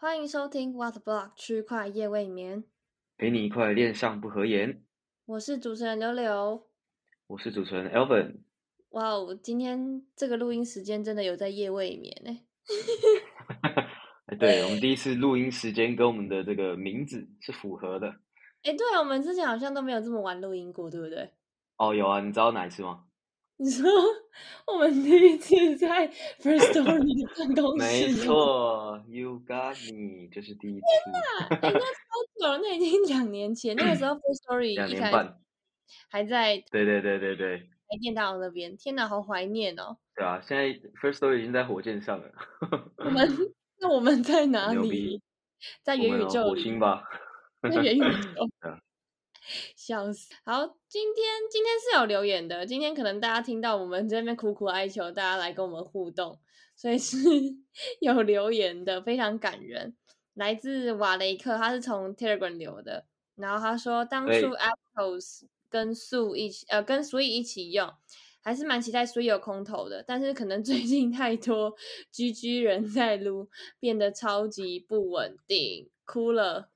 欢迎收听 What Block 区块夜未眠，陪你一块恋上不合言。我是主持人柳柳。我是主持人 Elvin。哇哦，今天这个录音时间真的有在夜未眠呢。哎，对我们第一次录音时间跟我们的这个名字是符合的。哎，对我们之前好像都没有这么晚录音过，对不对？哦，有啊，你知道哪一次吗？你说我们第一次在 First Story 的办公室，没错，You got me，这是第一次。天哪，那超久了，那已经两年前，那个时候 First Story 两年半，还在。对对对对对。台电大楼那边，天哪，好怀念哦。对啊，现在 First Story 已经在火箭上了。我们 那我们在哪里？在元宇宙火星吧。在元宇宙。笑死！好，今天今天是有留言的。今天可能大家听到我们这边苦苦哀求，大家来跟我们互动，所以是 有留言的，非常感人。来自瓦雷克，他是从 Telegram 留的。然后他说，当初 Apples 跟 Su 一起，呃，跟 Sui 一起用，还是蛮期待 Sui 有空投的。但是可能最近太多 GG 人在撸，变得超级不稳定，哭了。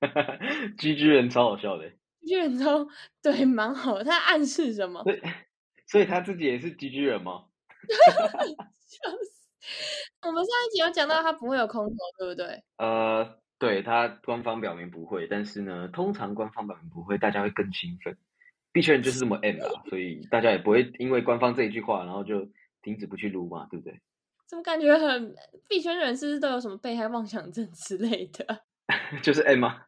居居人超好笑的，居居人超对，蛮好。他暗示什么？所以他自己也是居居人吗？笑 死！我们上一集有讲到他不会有空投，对不对？呃，对他官方表明不会，但是呢，通常官方表明不会，大家会更兴奋。币圈人就是这么 M 啊，所以大家也不会因为官方这一句话，然后就停止不去撸嘛，对不对？怎么感觉很币圈人是不是都有什么被害妄想症之类的？就是 M 吗？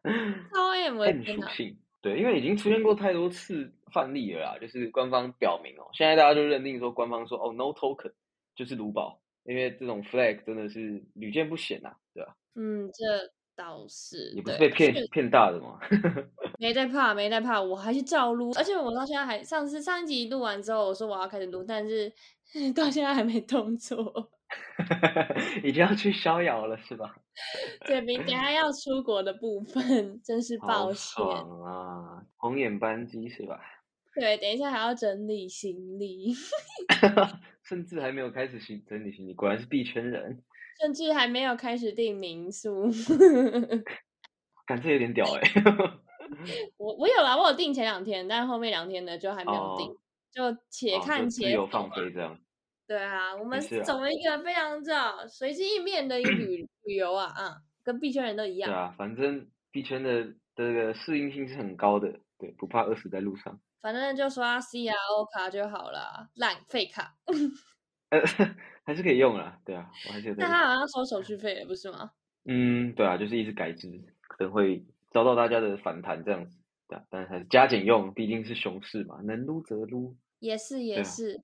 超 M M 属性，对，因为已经出现过太多次范例了啦。就是官方表明哦，现在大家就认定说，官方说哦，No token 就是卢宝，因为这种 flag 真的是屡见不鲜呐，对吧？嗯，这倒是。你不是被骗骗大的吗？没在怕，没在怕，我还是照撸。而且我到现在还，上次上一集录完之后，我说我要开始撸，但是 到现在还没动作。已经要去逍遥了，是吧？对，明天还要出国的部分，真是抱歉啊！红眼班机是吧？对，等一下还要整理行李，甚至还没有开始行整理行李，果然是币圈人。甚至还没有开始订民宿，感觉有点屌哎！我我有啊，我有订前两天，但后面两天呢就还没有订，就且看且有放飞这样。对啊，我们是走了一个非常这随机应变的一个旅旅游啊，啊，跟币圈人都一样。对啊，反正币圈的这个适应性是很高的，对，不怕饿死在路上。反正就刷 C R O 卡就好了，烂废卡。呃，还是可以用啊，对啊，我还是。但他好像收手续费，不是吗？嗯，对啊，就是一直改制，可能会遭到大家的反弹这样子。对，但是还是加减用，毕竟是熊市嘛，能撸则撸。也是，也是。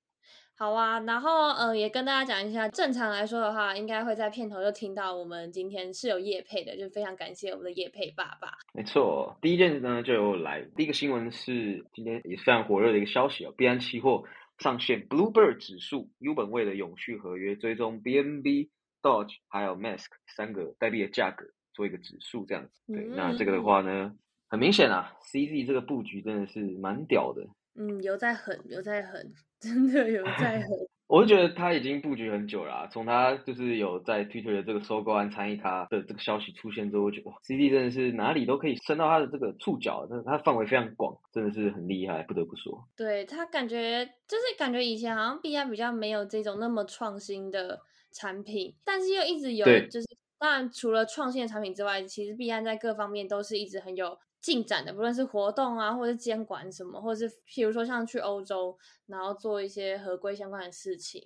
好啊，然后呃，也跟大家讲一下，正常来说的话，应该会在片头就听到我们今天是有叶配的，就非常感谢我们的叶配爸爸。没错，第一件事呢就有来，第一个新闻是今天也是非常火热的一个消息哦，币安期货上线 Bluebird 指数 U 本位的永续合约，追踪 BNB、Doge 还有 Mask 三个代币的价格，做一个指数这样子。对，那这个的话呢，很明显啊，CZ 这个布局真的是蛮屌的。嗯，有在狠，有在狠，真的有在 很。我就觉得他已经布局很久了，从他就是有在 Twitter 的这个收购案参与他的这个消息出现之后，我觉得哇，CD 真的是哪里都可以伸到他的这个触角，但是他范围非常广，真的是很厉害，不得不说。对他感觉就是感觉以前好像 B I 比较没有这种那么创新的产品，但是又一直有，就是当然除了创新的产品之外，其实 B 安在各方面都是一直很有。进展的，不论是活动啊，或者是监管什么，或者是譬如说像去欧洲，然后做一些合规相关的事情，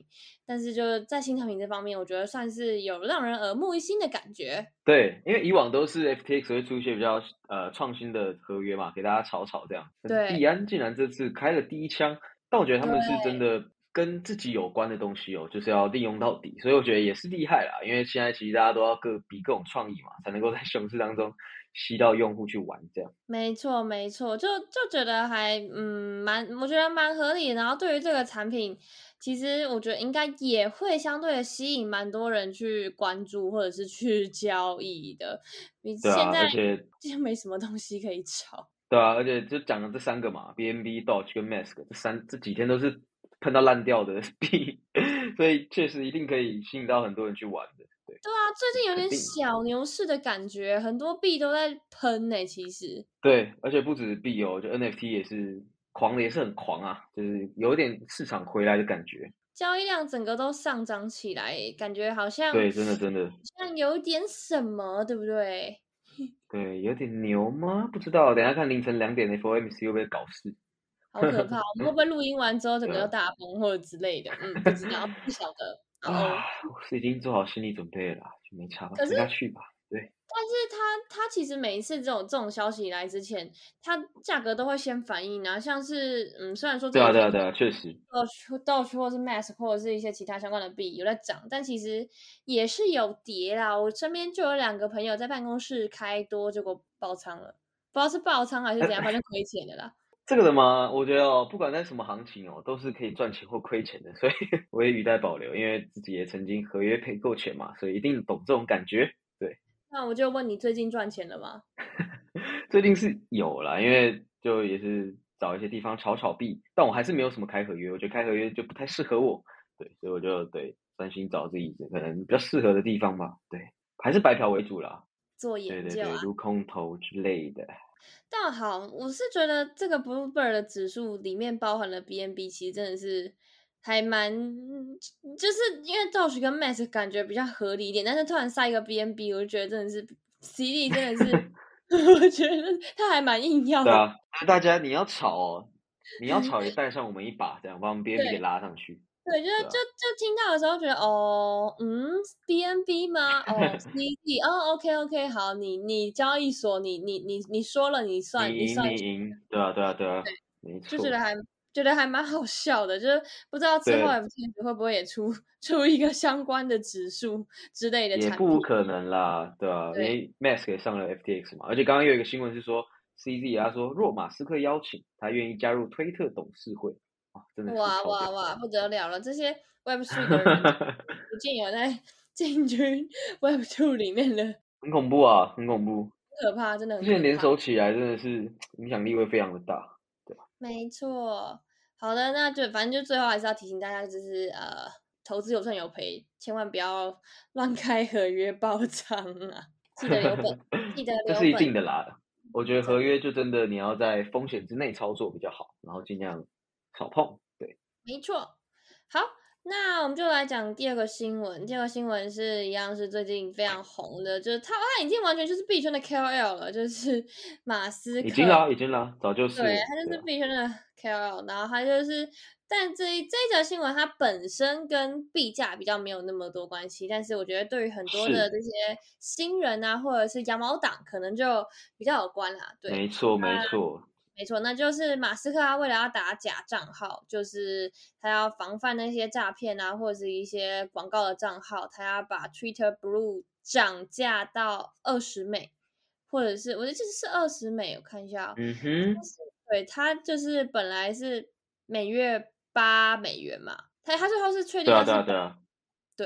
但是就是在新产品这方面，我觉得算是有让人耳目一新的感觉。对，因为以往都是 FTX 会出一些比较呃创新的合约嘛，给大家炒炒这样。对，币安竟然这次开了第一枪，但我觉得他们是真的跟自己有关的东西哦，就是要利用到底，所以我觉得也是厉害啦。因为现在其实大家都要各比各种创意嘛，才能够在熊市当中。吸到用户去玩，这样没错没错，就就觉得还嗯蛮，我觉得蛮合理。然后对于这个产品，其实我觉得应该也会相对的吸引蛮多人去关注或者是去交易的。你现在而且就没什么东西可以炒。对啊，而且就讲了这三个嘛，BNB、Doge 跟 Mask 这三这几天都是喷到烂掉的 币，所以确实一定可以吸引到很多人去玩的。对，对啊，最近有点小牛市的感觉，很多币都在喷呢。其实对，而且不止币哦，就 NFT 也是狂的，也是很狂啊，就是有点市场回来的感觉。交易量整个都上涨起来，感觉好像对，真的真的像有点什么，对不对？对，有点牛吗？不知道，等下看凌晨两点的 FOMC 会不会搞事？好可怕！我们会不会录音完之后整个大崩或者之类的？嗯，不知道，不晓得。啊，我是已经做好心理准备了，就没差，等下去吧。对。但是它它其实每一次这种这种消息来之前，它价格都会先反应啊，像是嗯，虽然说对啊对啊对啊，确实。Doge Doge 或是 Mask 或者是一些其他相关的币有在涨，但其实也是有跌啦。我身边就有两个朋友在办公室开多，结果爆仓了，不知道是爆仓还是怎样，反正亏钱的啦。这个的吗？我觉得哦，不管在什么行情哦，都是可以赚钱或亏钱的，所以 我也语带保留，因为自己也曾经合约赔够钱嘛，所以一定懂这种感觉。对，那我就问你，最近赚钱了吗？最近是有啦，因为就也是找一些地方炒炒币，但我还是没有什么开合约，我觉得开合约就不太适合我，对，所以我就对专心找自己可能比较适合的地方吧。对，还是白嫖为主啦，做研究，对对对，如空投之类的。但好，我是觉得这个 Bluebird 的指数里面包含了 BNB，其实真的是还蛮，就是因为 Doge 跟 Max 感觉比较合理一点，但是突然塞一个 BNB，我就觉得真的是 CD 真的是，我觉得他还蛮硬要的。对啊，大家你要炒哦，你要 炒也带上我们一把，这样把我们 BNB 给拉上去。对，就是就就听到的时候觉得哦，嗯，B N B 吗？哦，C D，哦，OK OK，好，你你交易所，你你你你说了你算，你算，你赢，对啊对啊对啊，没错，就觉得还觉得还蛮好笑的，就是不知道之后 FTX 会不会也出 出一个相关的指数之类的也不可能啦，对啊，因为 Mask 也上了 F T X 嘛，而且刚刚有一个新闻是说 C Z 他说若马斯克邀请，他愿意加入推特董事会。哇哇哇，不得了了！这些 Web Three 的人不见有在 进军 Web Two 里面的，很恐怖啊，很恐怖，很可怕，真的。这些联手起来，真的是影响力会非常的大，对吧？没错。好的，那就反正就最后还是要提醒大家，就是呃，投资有赚有赔，千万不要乱开合约爆仓啊！记得留本，记得留这是一定的啦。我觉得合约就真的你要在风险之内操作比较好，然后尽量。少碰，对，没错。好，那我们就来讲第二个新闻。第二个新闻是一样是最近非常红的，就是他他已经完全就是币圈的 KOL 了，就是 马斯克。已经了，已经了，早就是。对，他就是币圈的 KOL。然后他就是，但这这一则新闻它本身跟币价比较没有那么多关系，但是我觉得对于很多的这些新人啊，或者是羊毛党，可能就比较有关啦。对，没错，没错。没错，那就是马斯克他为了要打假账号，就是他要防范那些诈骗啊，或者是一些广告的账号，他要把 Twitter Blue 涨价到二十美，或者是我觉得这是二十美，我看一下，嗯哼，对他就是本来是每月八美元嘛，他他最后是确定对对对，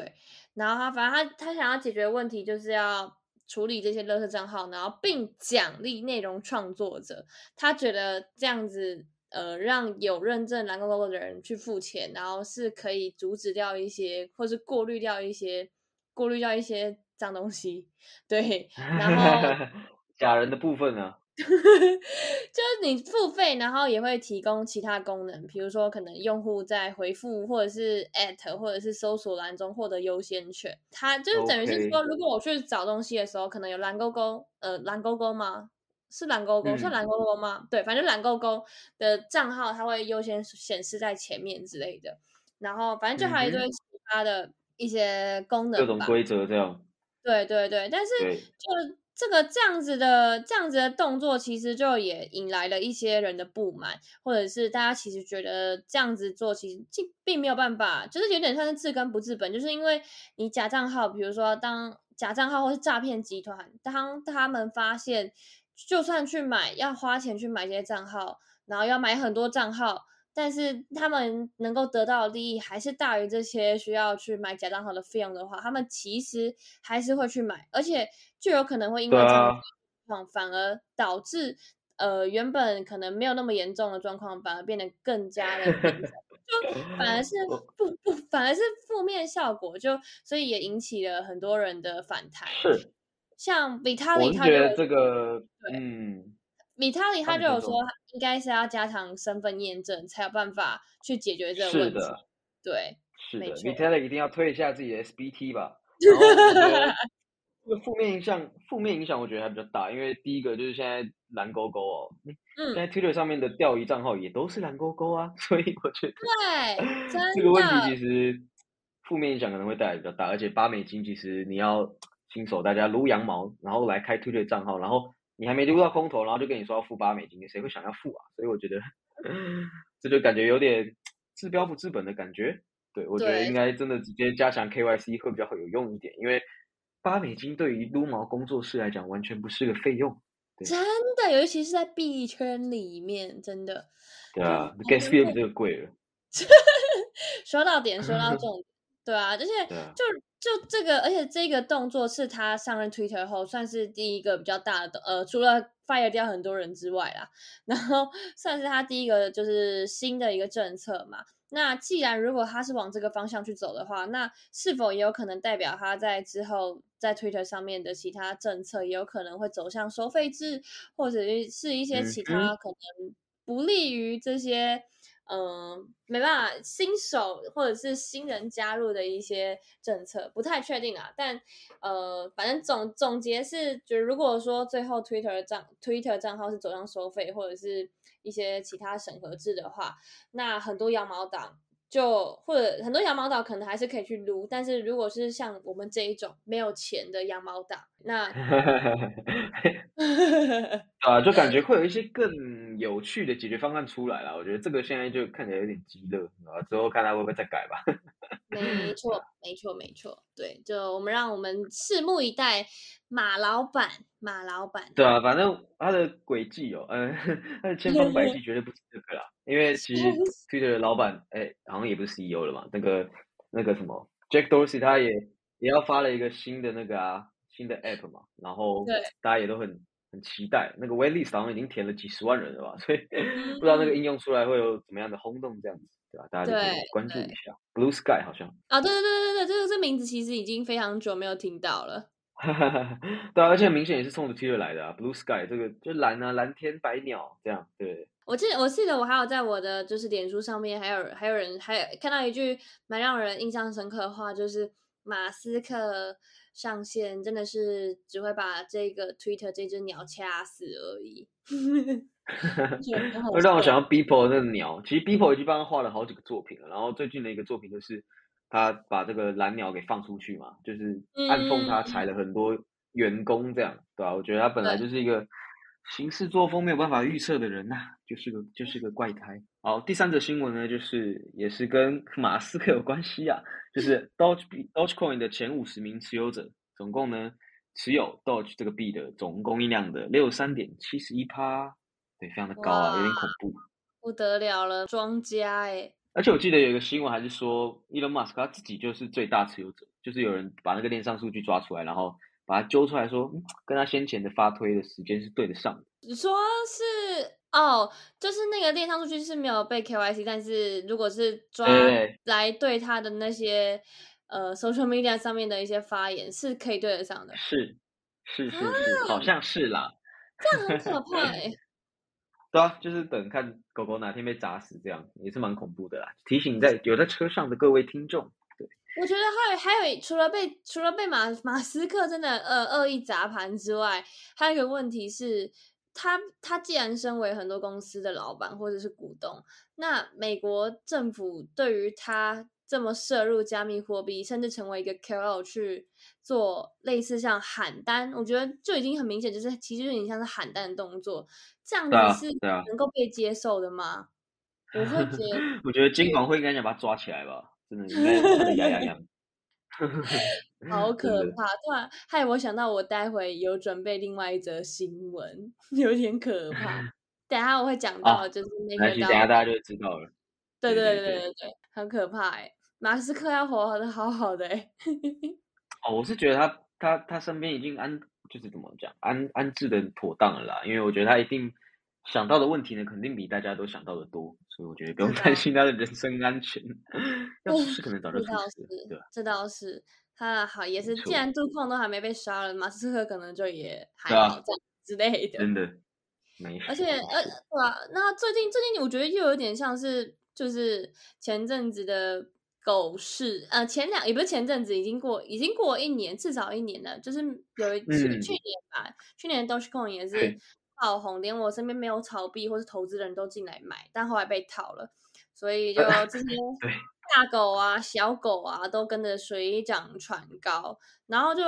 对，然后他反正他他想要解决问题就是要。处理这些垃圾账号，然后并奖励内容创作者。他觉得这样子，呃，让有认证蓝勾勾的人去付钱，然后是可以阻止掉一些，或是过滤掉一些，过滤掉一些脏东西。对，然后 假人的部分呢？就是你付费，然后也会提供其他功能，比如说可能用户在回复或者是 at 或者是搜索栏中获得优先权。它就是等于是说，如果我去找东西的时候，可能有蓝勾勾，呃，蓝勾勾吗？是蓝勾勾，是蓝勾勾吗？对，反正蓝勾勾的账号它会优先显示在前面之类的。然后反正就还有一堆其他的一些功能，各种规则这样。对对对，但是就。这个这样子的这样子的动作，其实就也引来了一些人的不满，或者是大家其实觉得这样子做其实并并没有办法，就是有点像是治根不治本，就是因为你假账号，比如说当假账号或是诈骗集团，当他们发现，就算去买要花钱去买这些账号，然后要买很多账号。但是他们能够得到的利益还是大于这些需要去买假账号的费用的话，他们其实还是会去买，而且就有可能会因为这样状况，反而导致呃原本可能没有那么严重的状况，反而变得更加的严重，就反而是 不不反而是负面效果，就所以也引起了很多人的反弹。是，像 Vitali 他觉得这个，嗯，Vitali 他就有说，应该是要加强身份验证，才有办法去解决这个问题。对，是的，Vitali 一定要推一下自己的 SBT 吧。这个负面影响，负面影响我觉得还比较大，因为第一个就是现在蓝勾勾哦，现在 Twitter 上面的钓鱼账号也都是蓝勾勾啊，所以我觉得对这个问题其实负面影响可能会带来比较大，而且八美金其实你要新手大家撸羊毛，然后来开 Twitter 账号，然后你还没撸到空头，然后就跟你说要付八美金，谁会想要付啊？所以我觉得 这就感觉有点治标不治本的感觉。对我觉得应该真的直接加强 KYC 会比较有用一点，因为。八美金对于撸毛工作室来讲，完全不是个费用。真的，尤其是在币圈里面，真的。对啊，gas fee 比这个贵了。说到点，说到重点。对啊，而且 就就这个，而且这个动作是他上任 Twitter 后算是第一个比较大的，呃，除了 fire 掉很多人之外啦，然后 算是他第一个就是新的一个政策嘛。那既然如果他是往这个方向去走的话，那是否也有可能代表他在之后在 Twitter 上面的其他政策也有可能会走向收费制，或者是一些其他可能不利于这些嗯没办法新手或者是新人加入的一些政策，不太确定啊。但呃，反正总总结是，就如果说最后 Twitter 账 Twitter 账号是走向收费，或者是。一些其他审核制的话，那很多羊毛党就或者很多羊毛党可能还是可以去撸，但是如果是像我们这一种没有钱的羊毛党，那 啊，就感觉会有一些更有趣的解决方案出来了。我觉得这个现在就看起来有点急热啊，之后看他会不会再改吧。没 错，没错，没错，对，就我们让我们拭目以待，马老板，马老板。对啊，反正他的轨迹哦，嗯，他的千方百计绝对不止这个啦。因为其实 Twitter 的老板，哎，好像也不是 CEO 了嘛，那个那个什么 Jack Dorsey 他也也要发了一个新的那个啊，新的 App 嘛，然后大家也都很很期待。那个 Waitlist 好像已经填了几十万人了吧，所以不知道那个应用出来会有怎么样的轰动这样子。对吧？大家可以关注一下，Blue Sky 好像啊，对对对对对，这个这名字其实已经非常久没有听到了。对啊，而且明显也是冲着 T 恤来的啊，Blue Sky 这个就蓝啊，蓝天白鸟这样。对，我记得我记得我还有在我的就是脸书上面，还有还有人还有看到一句蛮让人印象深刻的话，就是马斯克上线真的是只会把这个 Twitter 这只鸟掐死而已。会让我想到 Beeple 那个鸟，其实 Beeple 已经帮他画了好几个作品了。然后最近的一个作品就是他把这个蓝鸟给放出去嘛，就是暗讽他裁了很多员工，这样对吧？我觉得他本来就是一个行事作风没有办法预测的人呐，就是个就是个怪胎。好，第三则新闻呢，就是也是跟马斯克有关系啊，就是 Doge Dogecoin 的前五十名持有者，总共呢持有 Doge 这个币的总供应量的六十三点七十一趴。对，非常的高啊，有点恐怖，不得了了，庄家哎！而且我记得有一个新闻，还是说，Elon Musk 他自己就是最大持有者，就是有人把那个链上数据抓出来，然后把它揪出来说，跟他先前的发推的时间是对得上的。你说是哦，就是那个链上数据是没有被 KYC，但是如果是抓来对他的那些呃 social media 上面的一些发言，是可以对得上的。是是是是，好像是啦。这样很可怕哎。对啊，就是等看狗狗哪天被砸死，这样也是蛮恐怖的啦。提醒在有在车上的各位听众，对，我觉得还有还有，除了被除了被马马斯克真的呃恶意砸盘之外，还有一个问题是，他他既然身为很多公司的老板或者是股东，那美国政府对于他。这么摄入加密货币，甚至成为一个 KOL 去做类似像喊单，我觉得就已经很明显，就是其实有点像是喊单的动作，这样子是能够被接受的吗？我会觉得，我觉得监管会应该想把他抓起来吧，真的应该牙痒痒。好 可怕！突然害我想到，我待会有准备另外一则新闻，有点可怕。等下我会讲到，就是那个，等下大家就知道了。对对对对对，很可怕哎！马斯克要活得好好的哎。哦，我是觉得他他他身边已经安，就是怎么讲安安置的妥当了啦。因为我觉得他一定想到的问题呢，肯定比大家都想到的多，所以我觉得不用担心他的人身安全。要出事可能早就出事了，对吧？这倒是，他好也是，既然杜控都还没被杀了，马斯克可能就也还好这样之类的。真的，没而且呃，对啊？那最近最近，我觉得又有点像是，就是前阵子的狗市，呃，前两也不是前阵子，已经过已经过一年，至少一年了。就是有一去去年吧，去年 Dogecoin 也是。爆红，连我身边没有炒币或是投资人都进来买，但后来被套了，所以就 这些大狗啊、小狗啊都跟着水涨船高。然后就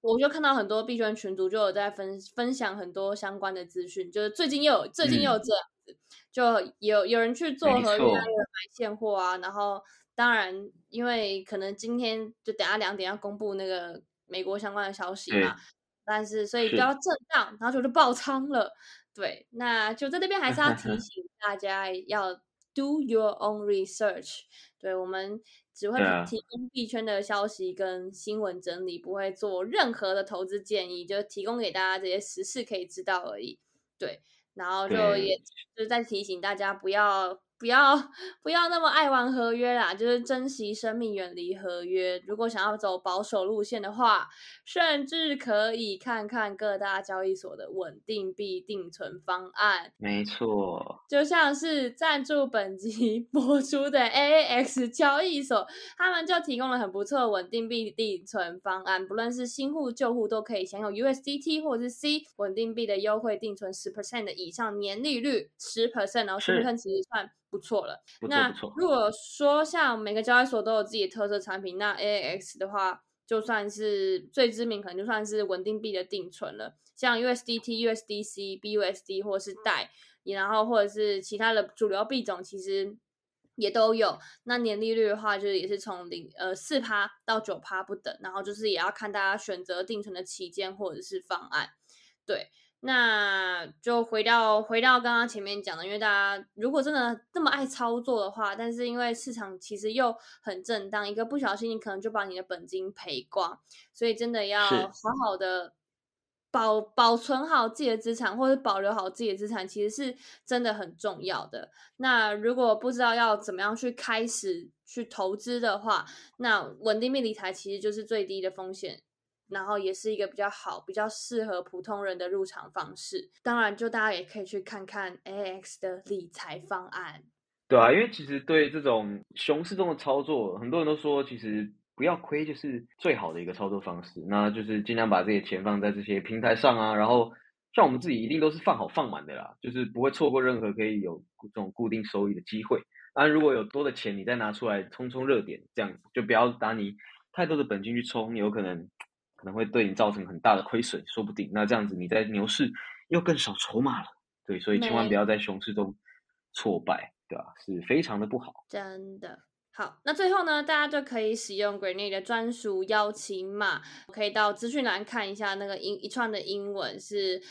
我就看到很多币圈群组就有在分分享很多相关的资讯，就是最近又有最近又有这样子，就有有人去做合约、买现货啊。然后当然，因为可能今天就等下两点要公布那个美国相关的消息嘛。但是，所以比较震荡，然后就就爆仓了。对，那就在那边还是要 提醒大家要 do your own research。对我们只会提供币圈的消息跟新闻整理，不会做任何的投资建议，就提供给大家这些实事可以知道而已。对，然后就也就是在提醒大家不要。不要不要那么爱玩合约啦，就是珍惜生命，远离合约。如果想要走保守路线的话，甚至可以看看各大交易所的稳定币定存方案。没错，就像是赞助本集 播出的 AAX 交易所，他们就提供了很不错的稳定币定存方案，不论是新户旧户都可以享有 USDT 或者是 C 稳定币的优惠定存十 percent 的以上年利率十 percent，然后十 percent 其实算。不错了，那如果说像每个交易所都有自己的特色产品，那 AAX 的话，就算是最知名，可能就算是稳定币的定存了，像 USDT、USDC、BUSD 或是代，然后或者是其他的主流币种，其实也都有。那年利率的话，就是也是从零呃四趴到九趴不等，然后就是也要看大家选择定存的期间或者是方案，对。那就回到回到刚刚前面讲的，因为大家如果真的这么爱操作的话，但是因为市场其实又很震荡，一个不小心你可能就把你的本金赔光，所以真的要好好的保保存好自己的资产，或者保留好自己的资产，其实是真的很重要的。那如果不知道要怎么样去开始去投资的话，那稳定币理财其实就是最低的风险。然后也是一个比较好、比较适合普通人的入场方式。当然，就大家也可以去看看 AX 的理财方案。对啊，因为其实对这种熊市中的操作，很多人都说，其实不要亏就是最好的一个操作方式。那就是尽量把这些钱放在这些平台上啊。然后，像我们自己一定都是放好放满的啦，就是不会错过任何可以有这种固定收益的机会。当然，如果有多的钱，你再拿出来冲冲热点，这样子就不要打你太多的本金去冲，有可能。可能会对你造成很大的亏损，说不定。那这样子你在牛市又更少筹码了，对，所以千万不要在熊市中挫败，对吧？是非常的不好。真的好，那最后呢，大家就可以使用 Grenade 的专属邀请码，可以到资讯栏看一下那个英一串的英文是。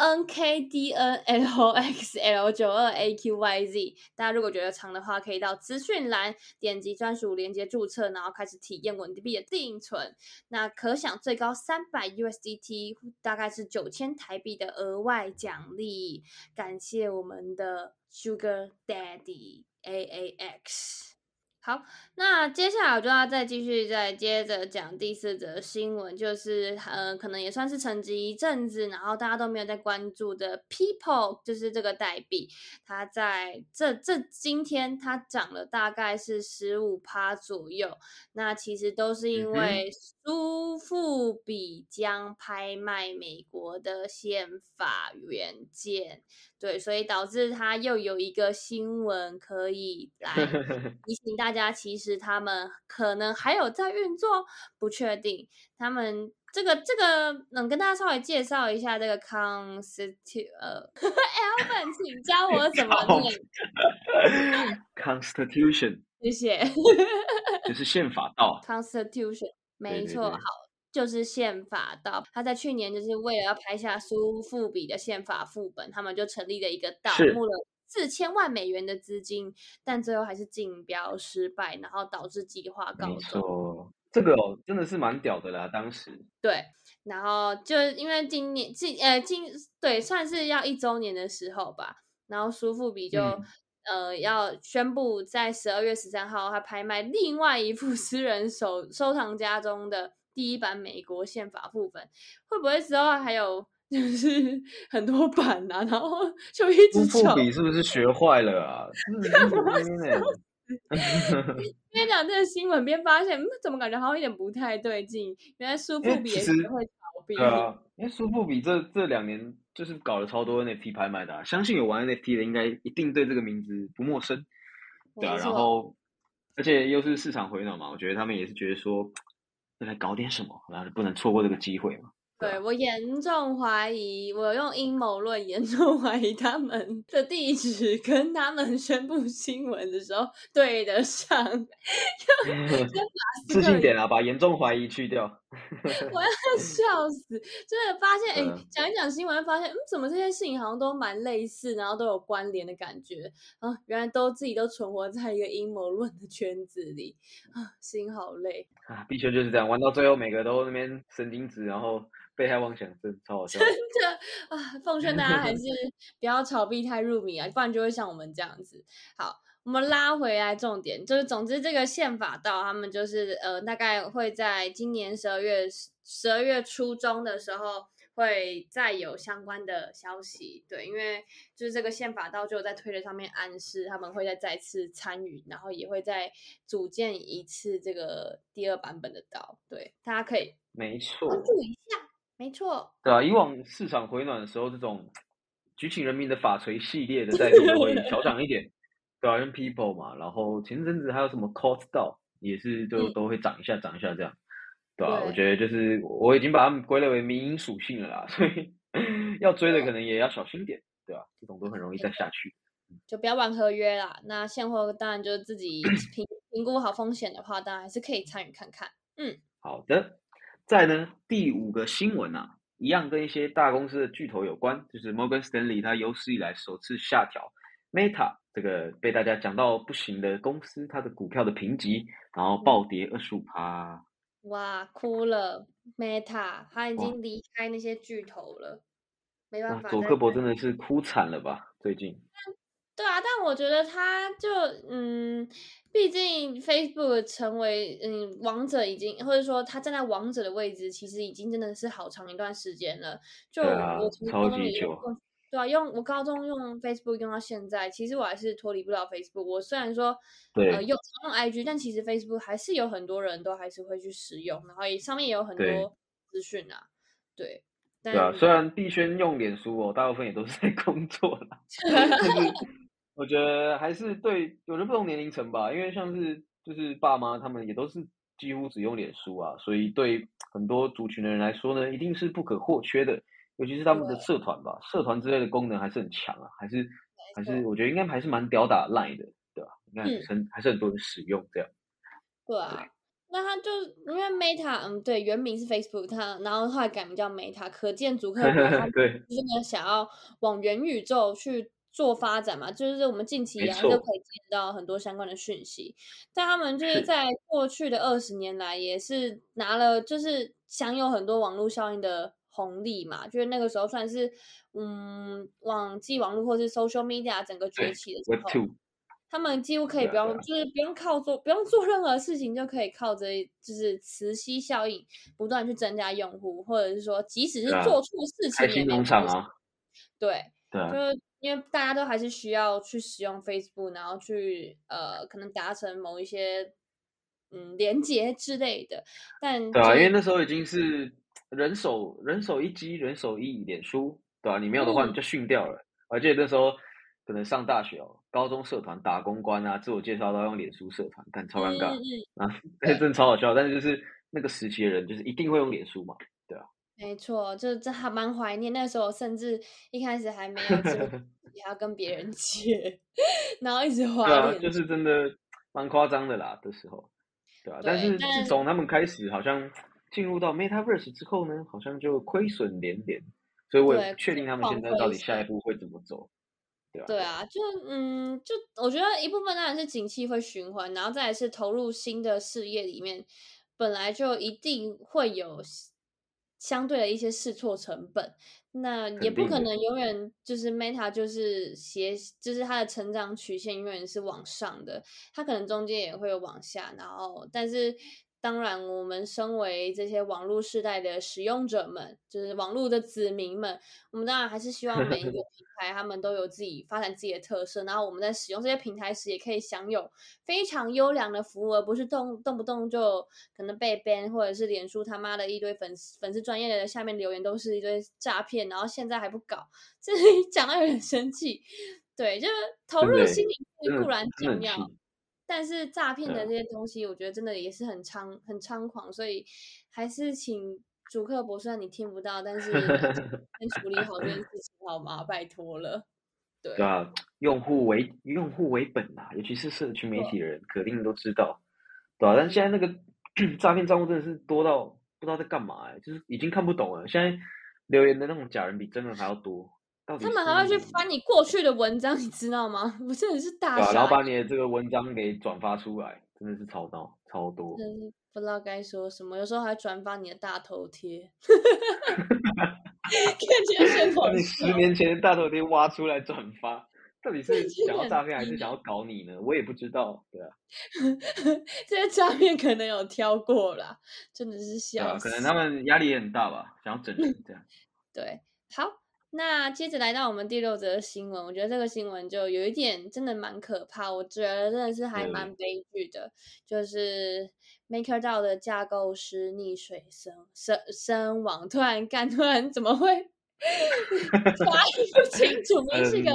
N K D N L X L 九二 A Q Y Z，大家如果觉得长的话，可以到资讯栏点击专属链接注册，然后开始体验稳定币的定存。那可享最高三百 USDT，大概是九千台币的额外奖励。感谢我们的 Sugar Daddy A A X。好，那接下来我就要再继续再接着讲第四则新闻，就是呃，可能也算是沉寂一阵子，然后大家都没有在关注的 People，就是这个代币，它在这这今天它涨了大概是十五趴左右，那其实都是因为苏富比将拍卖美国的宪法原件。对，所以导致他又有一个新闻可以 来提醒大家，其实他们可能还有在运作，不确定。他们这个这个，能跟大家稍微介绍一下这个 constitution，呃，Alvin，请教我怎么念 constitution，谢谢，就是宪法道 constitution，没错，好。就是宪法道，他在去年就是为了要拍下苏富比的宪法副本，他们就成立了一个道，募了四千万美元的资金，但最后还是竞标失败，然后导致计划告终。这个哦，真的是蛮屌的啦，当时。对，然后就因为今年今呃今对算是要一周年的时候吧，然后苏富比就呃要宣布在十二月十三号他拍卖另外一幅私人收收藏家中的第一版美国宪法副本，会不会之后还有就是很多版啊？然后 就一直苏富比是不是学坏了啊？边讲这个新闻边发现，怎么感觉好像有点不太对劲？原来苏富比也是会逃避。对啊，因为苏富比这这两年就是搞了超多 NFT 拍卖的，相信有玩 NFT 的应该一定对这个名字不陌生。对啊，然后而且又是市场回暖嘛，我觉得他们也是觉得说要来搞点什么，然后不能错过这个机会嘛。对我严重怀疑，我用阴谋论严重 怀疑他们的地址跟他们宣布新闻的时候对得上。自信点啊，把严重怀疑去掉。我要笑死！真的发现，哎，讲一讲新闻，发现，嗯，怎么这些事情好像都蛮类似，然后都有关联的感觉啊？原来都自己都存活在一个阴谋论的圈子里啊，心好累啊！币圈就是这样，玩到最后，每个都那边神经质，然后。被害妄想症，超好笑。真的啊，奉劝大家还是不要炒币太入迷啊，不然就会像我们这样子。好，我们拉回来重点，就是总之这个宪法道他们就是呃，大概会在今年十二月十二月初中的时候会再有相关的消息。对，因为就是这个宪法道就在推特上面暗示他们会再再次参与，然后也会再组建一次这个第二版本的道。对，大家可以没错关注一下。没错，对啊，以往市场回暖的时候，这种举起人民的法锤系列的代币都会小 涨一点，对啊，因 People 嘛，然后前阵子还有什么 Cost 道也是就都会涨一下，涨一下这样，对啊，我觉得就是我已经把它们归类为民营属性了啦，所以要追的可能也要小心点，对吧？这种都很容易再下去，就不要玩合约啦。那现货当然就是自己 评评估好风险的话，当然还是可以参与看看。嗯，好的。再呢，第五个新闻啊，一样跟一些大公司的巨头有关，就是 Morgan Stanley 它有史以来首次下调 Meta 这个被大家讲到不行的公司，它的股票的评级，然后暴跌二十五趴。哇，哭了，Meta 它已经离开那些巨头了，没办法。佐克伯真的是哭惨了吧？最近。对啊，但我觉得他就嗯，毕竟 Facebook 成为嗯王者已经，或者说他站在王者的位置，其实已经真的是好长一段时间了。就我从高中用，对啊，用我高中用 Facebook 用到现在，其实我还是脱离不了 Facebook。我虽然说呃用用 IG，但其实 Facebook 还是有很多人都还是会去使用，然后也上面也有很多资讯啊，对。对啊，虽然碧轩用脸书哦，大部分也都是在 工作啦。我觉得还是对有的不同年龄层吧，因为像是就是爸妈他们也都是几乎只用脸书啊，所以对很多族群的人来说呢，一定是不可或缺的。尤其是他们的社团吧，社团之类的功能还是很强啊，还是还是我觉得应该还是蛮屌打 Line 的，对吧？应该很还是很多人使用这样。对啊，那他就因为 Meta，嗯，对，原名是 Facebook，他然后后来改名叫 Meta，可见主客他 对真的想要往元宇宙去。做发展嘛，就是我们近期来都可以见到很多相关的讯息。但他们就是在过去的二十年来，也是拿了就是享有很多网络效应的红利嘛。就是那个时候算是嗯，网际网络或是 social media 整个崛起的时候，他们几乎可以不用，就是不用靠做，不用做任何事情，就可以靠着就是磁吸效应不断去增加用户，或者是说，即使是做错事情也没关系。对，对，就是。因为大家都还是需要去使用 Facebook，然后去呃，可能达成某一些嗯连接之类的。但对啊，因为那时候已经是人手人手一机，人手一脸书，对吧？你没有的话，你就训掉了。而且那时候可能上大学哦，高中社团打公关啊，自我介绍都要用脸书社团，但超尴尬啊，那 真的超好笑。但是就是那个时期的人，就是一定会用脸书嘛，对啊。没错，就这还蛮怀念那时候，甚至一开始还没有这个，也要跟别人借，然后一直怀念。就是真的蛮夸张的啦，的时候，对啊？但是自从他们开始好像进入到 MetaVerse 之后呢，好像就亏损连连，所以我也不确定他们现在到底下一步会怎么走，对吧？对啊，就嗯，就我觉得一部分当然是景气会循环，然后再是投入新的事业里面。本来就一定会有相对的一些试错成本，那也不可能永远就是 Meta 就是斜，就是它的成长曲线永远是往上的，它可能中间也会有往下，然后但是。当然，我们身为这些网络时代的使用者们，就是网络的子民们，我们当然还是希望每一个平台他们都有自己发展自己的特色。然后我们在使用这些平台时，也可以享有非常优良的服务，而不是动动不动就可能被 ban，或者是脸书他妈的一堆粉丝粉丝专业的下面留言都是一堆诈骗，然后现在还不搞，这讲到有点生气。对，就是投入心理固然重要。但是诈骗的这些东西，我觉得真的也是很猖很猖狂，所以还是请主客博，虽然你听不到，但是 先处理好这件事情好吗？拜托了。对啊，用户为用户为本呐，尤其是社区媒体的人，肯定都知道，对吧？但现在那个 诈骗账户真的是多到不知道在干嘛哎，就是已经看不懂了。现在留言的那种假人比真人还要多。他们还要去翻你过去的文章，你知道吗？我真的是大傻。然后把你的这个文章给转发出来，真的是超多超多。真是不知道该说什么，有时候还转发你的大头贴。看起来是把你十年前的大头贴挖出来转发，到底是想要诈骗还是想要搞你呢？我也不知道，对啊。这些诈骗可能有挑过啦，真的是笑。可能他们压力也很大吧，想要整人这样。对，好。那接着来到我们第六则新闻，我觉得这个新闻就有一点真的蛮可怕，我觉得真的是还蛮悲剧的，就是 MakerDAO 的架构师溺水身身身亡，突然干，突然怎么会发音不清楚？是个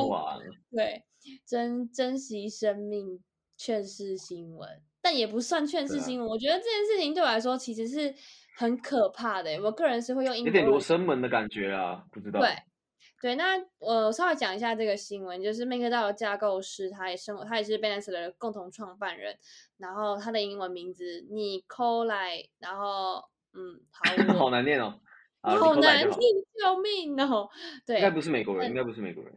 对珍珍惜生命劝世新闻，但也不算劝世新闻。我觉得这件事情对我来说其实是很可怕的，我个人是会用有点罗生门的感觉啊，不知道对。对，那我稍微讲一下这个新闻，就是 MakerDAO 的架构师，他也生活，他也是 Balance 的共同创办人，然后他的英文名字 Nicole，然后嗯，好，好难念哦，好难念，救命哦！对，应该不是美国人，应该不是美国人。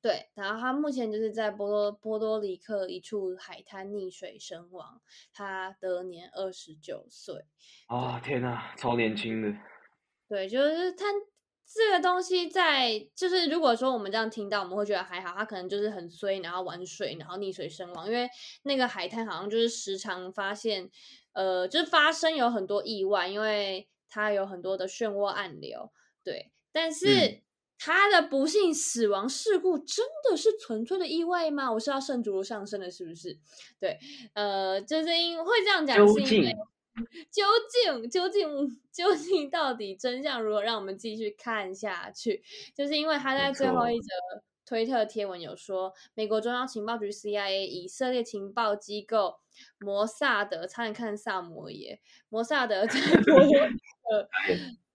对，然后他目前就是在波多波多黎克一处海滩溺水身亡，他得年二十九岁。啊，天哪，超年轻的。对，就是他。这个东西在就是，如果说我们这样听到，我们会觉得还好，他可能就是很衰，然后玩水，然后溺水身亡。因为那个海滩好像就是时常发现，呃，就是发生有很多意外，因为它有很多的漩涡暗流。对，但是他的不幸死亡事故真的是纯粹的意外吗？我是要圣主上升的，是不是？对，呃，就是因会这样讲，是因为。究竟究竟究竟到底真相如何？让我们继续看下去。就是因为他在最后一则推特贴文有说，美国中央情报局 CIA、以色列情报机构摩萨德，差点看萨摩耶，摩萨德在 波多呃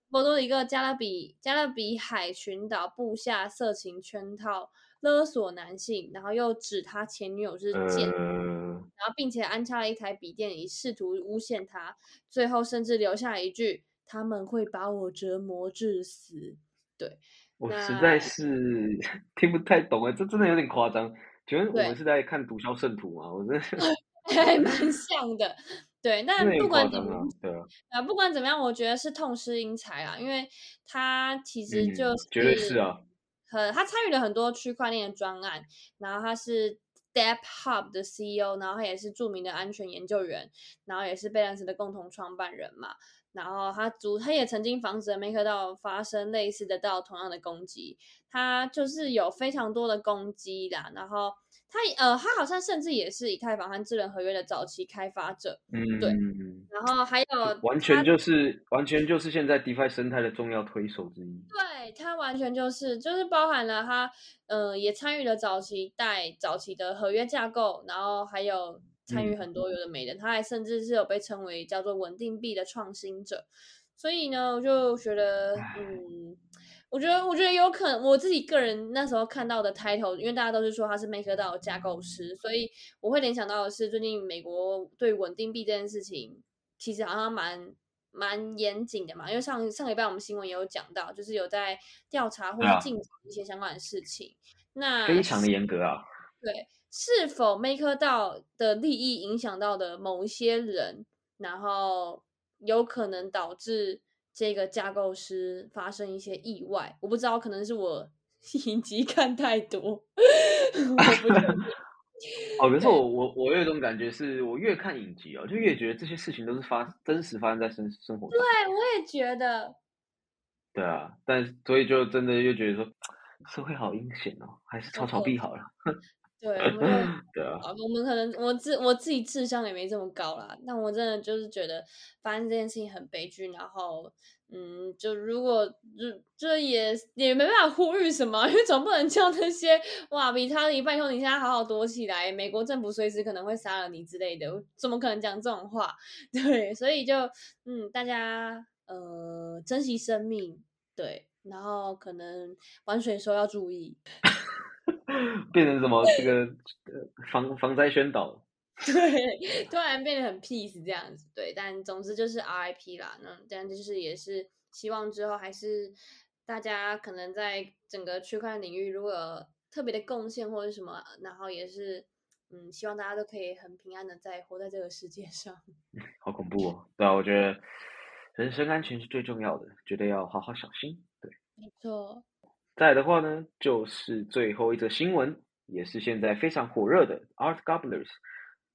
波多一个加勒比加勒比海群岛布下色情圈套。勒索男性，然后又指他前女友是贱，然后并且安插了一台笔电，以试图诬陷他。最后甚至留下一句：“他们会把我折磨致死。”对，我实在是 听不太懂啊，这真的有点夸张。觉得我们是在看《毒枭圣徒》吗？我真的还 蛮像的。对，那不管怎么，对啊，不管怎么样，我觉得是痛失英才啊，因为他其实就是绝对是啊。和他参与了很多区块链的专案，然后他是 Depp Hub 的 CEO，然后他也是著名的安全研究员，然后也是贝兰斯的共同创办人嘛。然后他主，他也曾经防止 MakerDAO 发生类似的到同样的攻击，他就是有非常多的攻击啦。然后他呃，他好像甚至也是以太坊和智能合约的早期开发者，嗯，对。然后还有完全就是完全就是现在 DeFi 生态的重要推手之一。对他完全就是就是包含了他呃，也参与了早期带早期的合约架构，然后还有。参与很多有的没的，他还甚至是有被称为叫做稳定币的创新者，所以呢，我就觉得，嗯，我觉得，我觉得有可能，我自己个人那时候看到的 title，因为大家都是说他是 MakerDAO 架构师，所以我会联想到的是，最近美国对稳定币这件事情其实好像蛮蛮严谨的嘛，因为上上礼拜我们新闻也有讲到，就是有在调查或者进行一些相关的事情，那非常的严格啊，对。是否 MakerDAO 的利益影响到的某一些人，然后有可能导致这个架构师发生一些意外。我不知道，可能是我 影集看太多，我不确定。哦，可是我我我有一种感觉，是我越看影集哦，就越觉得这些事情都是发真实发生在生生活对，我也觉得。对啊，但所以就真的又觉得说，社会好阴险哦，还是炒炒币好了。对，对啊，我们可能我自我自己智商也没这么高啦，但我真的就是觉得发生这件事情很悲剧，然后嗯，就如果就就也也没办法呼吁什么，因为总不能叫那些哇，比他的一半以后你现在好好躲起来，美国政府随时可能会杀了你之类的，怎么可能讲这种话？对，所以就嗯，大家呃珍惜生命，对，然后可能玩水的时候要注意。变成什么？这个防防灾宣导，对，突然变得很 peace 这样子，对。但总之就是 RIP 啦，那这样就是也是希望之后还是大家可能在整个区块链领域如果有特别的贡献或者什么，然后也是嗯，希望大家都可以很平安的在活在这个世界上。好恐怖哦！对啊，我觉得人身安全是最重要的，绝对要好好小心。对，没错。再的话呢，就是最后一则新闻，也是现在非常火热的 Art Gobblers。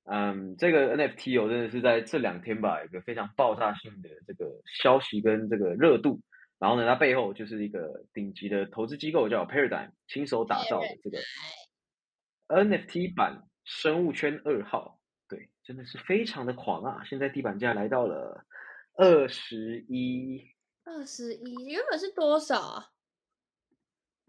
嗯，这个 NFT 哦，真的是在这两天吧，一个非常爆炸性的这个消息跟这个热度。然后呢，它背后就是一个顶级的投资机构叫 Paradigm 亲手打造的这个 NFT 版生物圈二号。对，真的是非常的狂啊！现在地板价来到了二十一，二十一，原本是多少啊？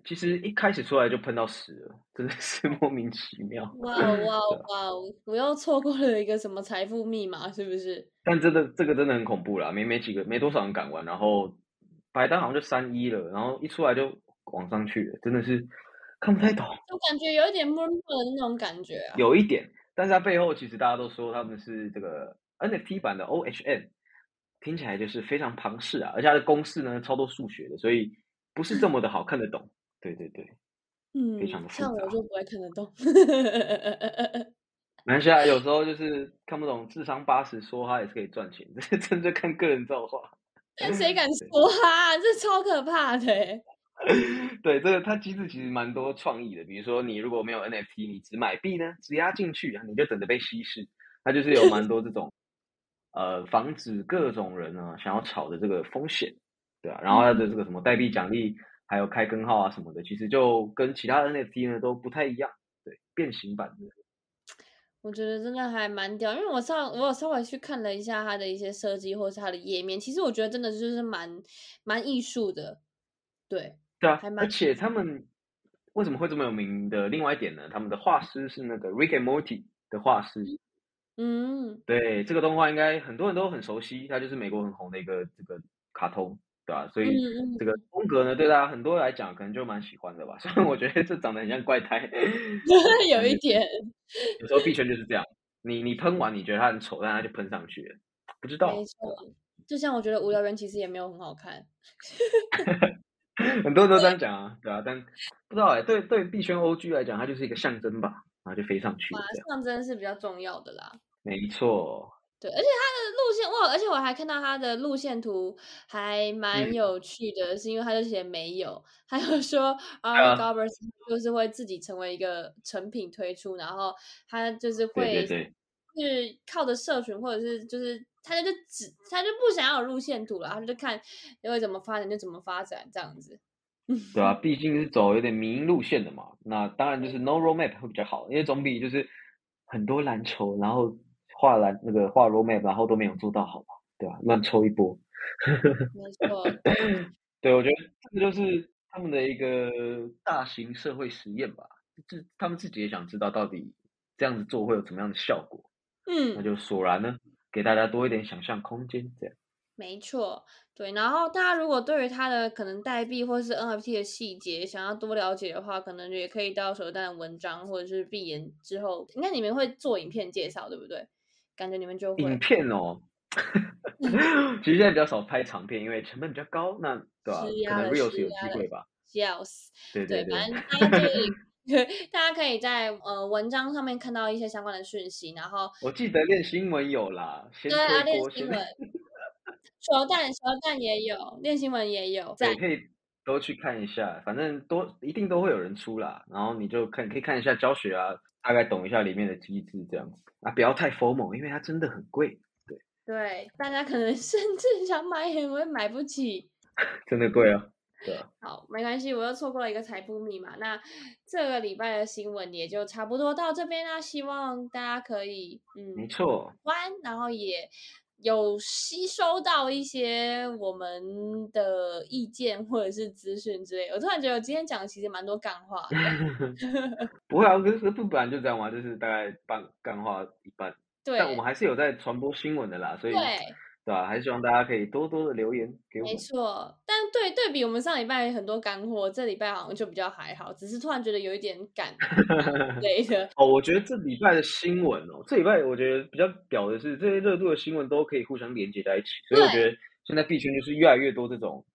其实一开始出来就喷到十了，真的是 莫名其妙。哇哇哇！我又错过了一个什么财富密码，是不是？但真的这个真的很恐怖啦，没没几个，没多少人敢玩。然后白单好像就三一了，然后一出来就往上去了，真的是看不太懂。就感觉有一点闷闷的那种感觉啊。有一点，但是它背后其实大家都说他们是这个 NFT 版的 OHN，听起来就是非常庞氏啊，而且它的公式呢超多数学的，所以不是这么的好看得懂。对对对，嗯，非常的像我就不会看得懂。没关系啊，有时候就是看不懂，智商八十说话也是可以赚钱，这 真的看个人造化。但谁 敢说啊？这超可怕的。对，这个它机制其实蛮多创意的，比如说你如果没有 NFT，你只买币呢，只押进去，你就等着被稀释。它就是有蛮多这种，呃，防止各种人呢想要炒的这个风险，对啊。然后它的这个什么代币奖励。还有开根号啊什么的，其实就跟其他 NFT 呢都不太一样，对，变形版的。我觉得真的还蛮屌，因为我上我有稍微去看了一下它的一些设计或是它的页面，其实我觉得真的就是蛮蛮艺术的，对。对啊，还蛮而且他们为什么会这么有名的另外一点呢？他们的画师是那个 Rick and Morty 的画师。嗯。对，这个动画应该很多人都很熟悉，它就是美国很红的一个这个卡通。对吧？所以这个风格呢，对大家很多来讲，可能就蛮喜欢的吧。虽然我觉得这长得很像怪胎，有一点。有时候币圈就是这样，你你喷完你觉得它很丑，但它就喷上去了。不知道。没错，就像我觉得无聊人其实也没有很好看。很多人都这样讲啊，对啊，但不知道哎，对对币圈 OG 来讲，它就是一个象征吧，然后就飞上 去了。象征是比较重要的啦。没错。对，而且它的路线哇，而且我还看到它的路线图还蛮有趣的，是因为它就写没有，还有说 啊 g o b e r s 就是会自己成为一个成品推出，然后它就是会是靠着社群或者是就是他就只他就不想要有路线图了，他就看因为怎么发展就怎么发展这样子。对啊，毕竟是走有点民营路线的嘛，那当然就是 no roadmap 会比较好，因为总比就是很多蓝筹然后。画蓝那个画 roadmap，然后都没有做到，好吧？对吧？乱抽一波。没错。对，我觉得这就是他们的一个大型社会实验吧。自他们自己也想知道，到底这样子做会有怎么样的效果。嗯。那就索然呢，给大家多一点想象空间，这样。没错，对。然后大家如果对于它的可能代币或是 NFT 的细节想要多了解的话，可能也可以到手段的文章或者是闭眼之后，应该你们会做影片介绍，对不对？感觉你们就影片哦，其实现在比较少拍长片，因为成本比较高。那对吧？可能 reels 有机会吧。reels 对对对，反正大家可以，大家可以在呃文章上面看到一些相关的讯息。然后我记得练新闻有啦，对啊，练新闻。球蛋球蛋也有，练新闻也有，对，可以都去看一下，反正都一定都会有人出啦，然后你就看可以看一下教学啊，大概懂一下里面的机制这样子啊，不要太 formal，因为它真的很贵，对对，大家可能甚至想买也会买不起，真的贵啊。对，好，没关系，我又错过了一个财富密码。那这个礼拜的新闻也就差不多到这边啦。希望大家可以，嗯，没错，关，然后也有吸收到一些我们的意见或者是资讯之类。我突然觉得我今天讲的其实蛮多干话。不会啊，可是不本来就这样嘛，就是大概半干话一半。对，但我们还是有在传播新闻的啦，所以。对吧？还是希望大家可以多多的留言给我们。没错，但对对比我们上礼拜很多干货，这礼拜好像就比较还好，只是突然觉得有一点赶 累的。哦，我觉得这礼拜的新闻哦，这礼拜我觉得比较屌的是，这些热度的新闻都可以互相连接在一起，所以我觉得现在币圈就是越来越多这种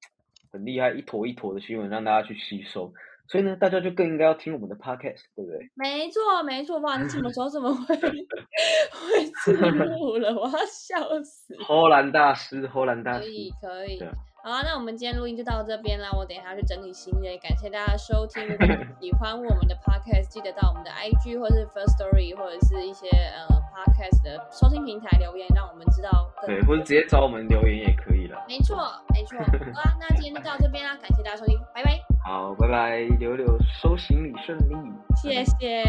很厉害一坨一坨的新闻，让大家去吸收。所以呢，大家就更应该要听我们的 podcast，对不对？没错，没错。哇，你什么时候怎么会 会字幕了？我要笑死！荷兰大师，荷兰大师，可以，可以。好啊，那我们今天录音就到这边啦。我等一下去整理行李，感谢大家收听。如果喜欢我们的 podcast，记得到我们的 IG 或者是 First Story 或者是一些呃 podcast 的收听平台留言，让我们知道。对，或者直接找我们留言也可以了。没错，没错。好啊，那今天就到这边啦，感谢大家收听，拜拜。好，拜拜，柳柳收行李顺利，谢谢。